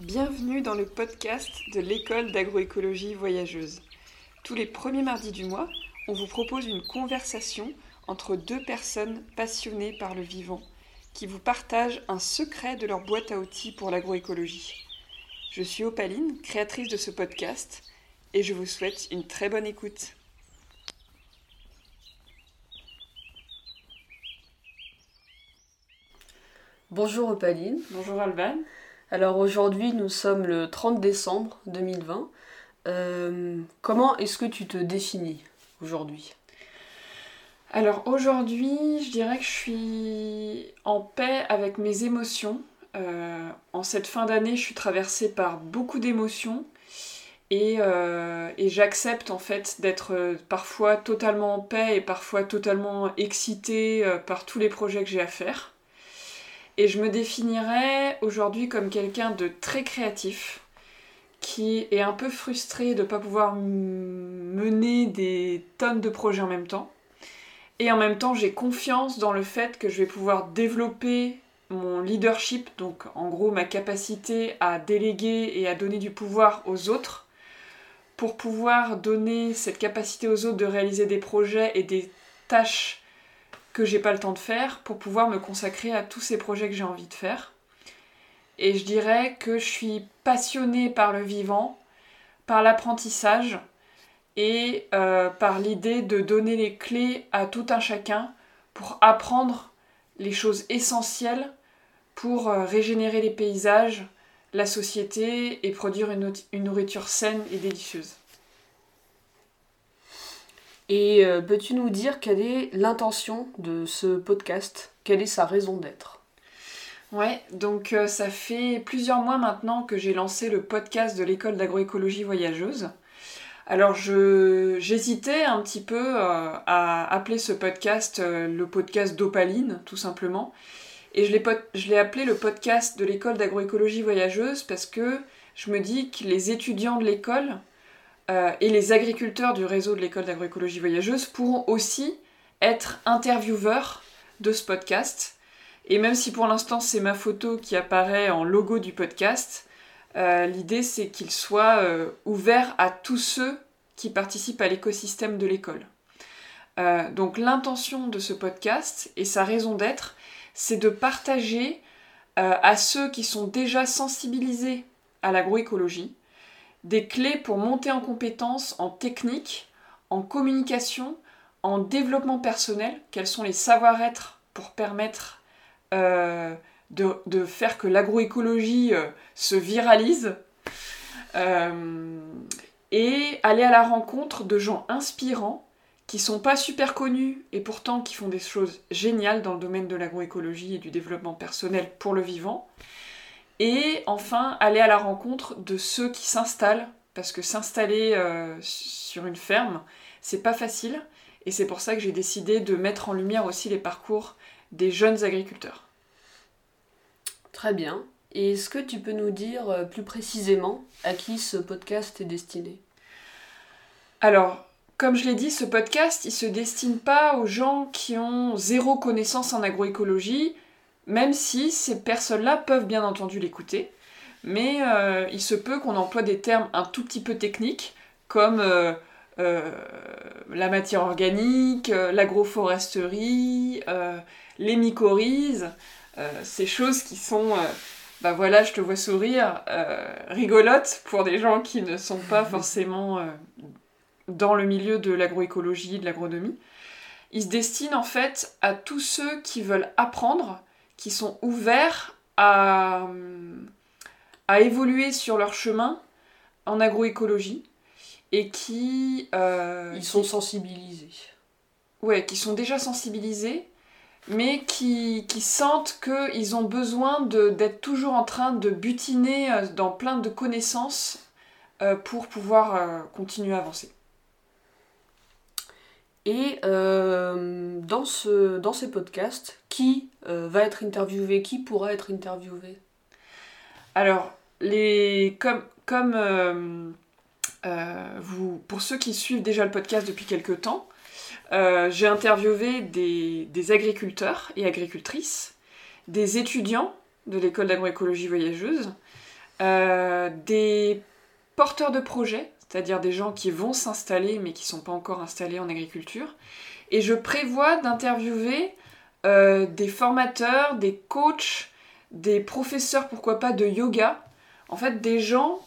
Bienvenue dans le podcast de l'école d'agroécologie voyageuse. Tous les premiers mardis du mois, on vous propose une conversation entre deux personnes passionnées par le vivant qui vous partagent un secret de leur boîte à outils pour l'agroécologie. Je suis Opaline, créatrice de ce podcast, et je vous souhaite une très bonne écoute. Bonjour Opaline. Bonjour Alban. Alors aujourd'hui nous sommes le 30 décembre 2020. Euh, comment est-ce que tu te définis aujourd'hui? Alors aujourd'hui je dirais que je suis en paix avec mes émotions. Euh, en cette fin d'année je suis traversée par beaucoup d'émotions et, euh, et j'accepte en fait d'être parfois totalement en paix et parfois totalement excitée par tous les projets que j'ai à faire. Et je me définirais aujourd'hui comme quelqu'un de très créatif, qui est un peu frustré de ne pas pouvoir mener des tonnes de projets en même temps. Et en même temps, j'ai confiance dans le fait que je vais pouvoir développer mon leadership, donc en gros ma capacité à déléguer et à donner du pouvoir aux autres, pour pouvoir donner cette capacité aux autres de réaliser des projets et des tâches que j'ai pas le temps de faire pour pouvoir me consacrer à tous ces projets que j'ai envie de faire. Et je dirais que je suis passionnée par le vivant, par l'apprentissage et euh, par l'idée de donner les clés à tout un chacun pour apprendre les choses essentielles pour euh, régénérer les paysages, la société et produire une nourriture saine et délicieuse. Et euh, peux-tu nous dire quelle est l'intention de ce podcast? Quelle est sa raison d'être? Ouais, donc euh, ça fait plusieurs mois maintenant que j'ai lancé le podcast de l'école d'agroécologie voyageuse. Alors j'hésitais un petit peu euh, à appeler ce podcast le podcast d'Opaline, tout simplement. Et je l'ai appelé le podcast de l'école d'agroécologie voyageuse parce que je me dis que les étudiants de l'école euh, et les agriculteurs du réseau de l'école d'agroécologie voyageuse pourront aussi être intervieweurs de ce podcast. Et même si pour l'instant c'est ma photo qui apparaît en logo du podcast, euh, l'idée c'est qu'il soit euh, ouvert à tous ceux qui participent à l'écosystème de l'école. donc l'intention de ce podcast et sa raison d'être, c'est de partager à ceux qui sont déjà sensibilisés à l'agroécologie, des clés pour monter en compétences en technique, en communication, en développement personnel, quels sont les savoir-être pour permettre euh, de, faire que l'agroécologie euh, se viralise, euh, et aller à la rencontre de gens inspirants qui sont pas super connus et pourtant qui font des choses géniales dans le domaine de l'agroécologie et du développement personnel pour le vivant. Et enfin, aller à la rencontre de ceux qui s'installent, parce que s'installer euh, sur une ferme, c'est pas facile. Et c'est pour ça que j'ai décidé de mettre en lumière aussi les parcours des jeunes agriculteurs. Très bien. Et est-ce que tu peux nous dire euh, plus précisément à qui ce podcast est destiné? Alors, comme je l'ai dit, ce podcast, il se destine pas aux gens qui ont zéro connaissance en agroécologie, même si ces personnes-là peuvent bien entendu l'écouter, mais euh, il se peut qu'on emploie des termes un tout petit peu techniques, comme euh, euh, la matière organique, l'agroforesterie, les mycorhizes, ces choses qui sont, bah voilà, je te vois sourire, rigolotes pour des gens qui ne sont pas forcément dans le milieu de l'agroécologie, de l'agronomie. Ils se destinent en fait à tous ceux qui veulent apprendre, qui sont ouverts à, à évoluer sur leur chemin en agroécologie et qui... Euh, Ils sont sensibilisés. Ouais, qui sont déjà sensibilisés, mais qui, qui sentent qu'ils ont besoin d'être toujours en train de butiner euh, dans plein de connaissances euh, pour pouvoir continuer à avancer. Et euh, dans, ce, dans ces podcasts, qui euh, va être interviewé Qui pourra être interviewé? Alors, les, comme, comme euh, vous, pour ceux qui suivent déjà le podcast depuis quelques temps, j'ai interviewé des, des, agriculteurs et agricultrices, des étudiants de l'école d'agroécologie voyageuse, des porteurs de projets, c'est-à-dire des gens qui vont s'installer mais qui ne sont pas encore installés en agriculture. Et je prévois d'interviewer des formateurs, des coachs, des professeurs, pourquoi pas, de yoga. En fait, des gens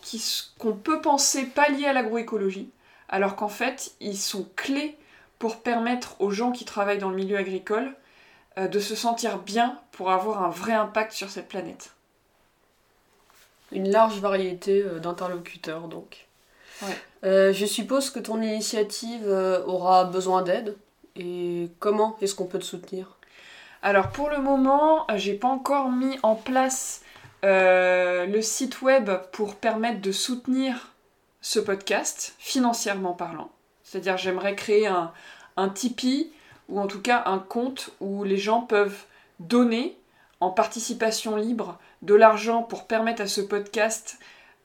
qu'on peut penser pas liés à l'agroécologie, alors qu'en fait, ils sont clés pour permettre aux gens qui travaillent dans le milieu agricole euh, de se sentir bien pour avoir un vrai impact sur cette planète. Une large variété euh, d'interlocuteurs, donc. Euh, je suppose que ton initiative aura besoin d'aide. Et comment est-ce qu'on peut te soutenir? Alors pour le moment, j'ai pas encore mis en place euh, le site web pour permettre de soutenir ce podcast, financièrement parlant. C'est-à-dire j'aimerais créer un, un Tipeee ou en tout cas un compte où les gens peuvent donner en participation libre de l'argent pour permettre à ce podcast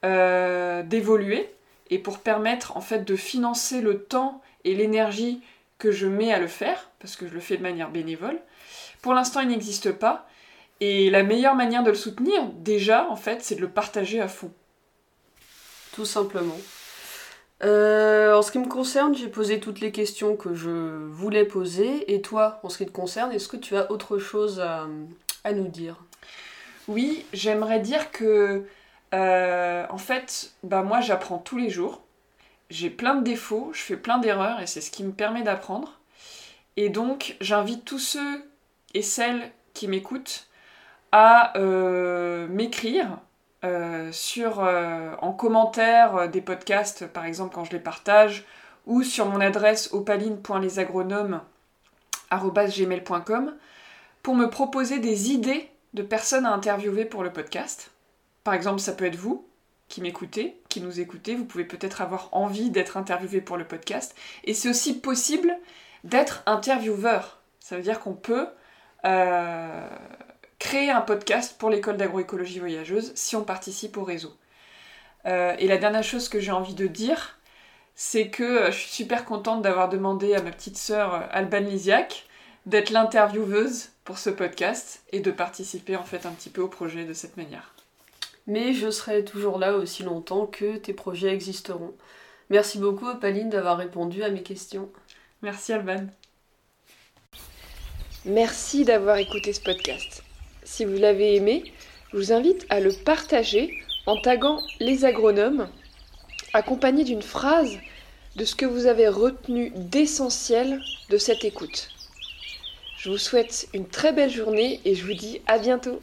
euh, d'évoluer et pour permettre en fait de financer le temps et l'énergie que je mets à le faire, parce que je le fais de manière bénévole. Pour l'instant, il n'existe pas. Et la meilleure manière de le soutenir, déjà, en fait, c'est de le partager à fond. Tout simplement. Euh, en ce qui me concerne, j'ai posé toutes les questions que je voulais poser. Et toi, en ce qui te concerne, est-ce que tu as autre chose à, nous dire? Oui, j'aimerais dire que, euh, en fait, bah moi, j'apprends tous les jours. J'ai plein de défauts, je fais plein d'erreurs, et c'est ce qui me permet d'apprendre. Et donc, j'invite tous ceux et celles qui m'écoutent à euh, m'écrire euh, en commentaire des podcasts, par exemple quand je les partage, ou sur mon adresse opaline.lesagronomes.gmail.com pour me proposer des idées de personnes à interviewer pour le podcast. Par exemple, ça peut être vous qui m'écoutez, qui nous écoutez, vous pouvez peut-être avoir envie d'être interviewé pour le podcast. Et c'est aussi possible d'être intervieweur. Ça veut dire qu'on peut euh, créer un podcast pour l'école d'agroécologie voyageuse si on participe au réseau. Euh, et la dernière chose que j'ai envie de dire, c'est que euh, je suis super contente d'avoir demandé à ma petite sœur Alban Lisiac d'être l'intervieweuse pour ce podcast et de participer en fait un petit peu au projet de cette manière. Mais je serai toujours là aussi longtemps que tes projets existeront. Merci beaucoup Paline d'avoir répondu à mes questions. Merci Alban. Merci d'avoir écouté ce podcast. Si vous l'avez aimé, je vous invite à le partager en taguant les agronomes, accompagné d'une phrase de ce que vous avez retenu d'essentiel de cette écoute. Je vous souhaite une très belle journée et je vous dis à bientôt.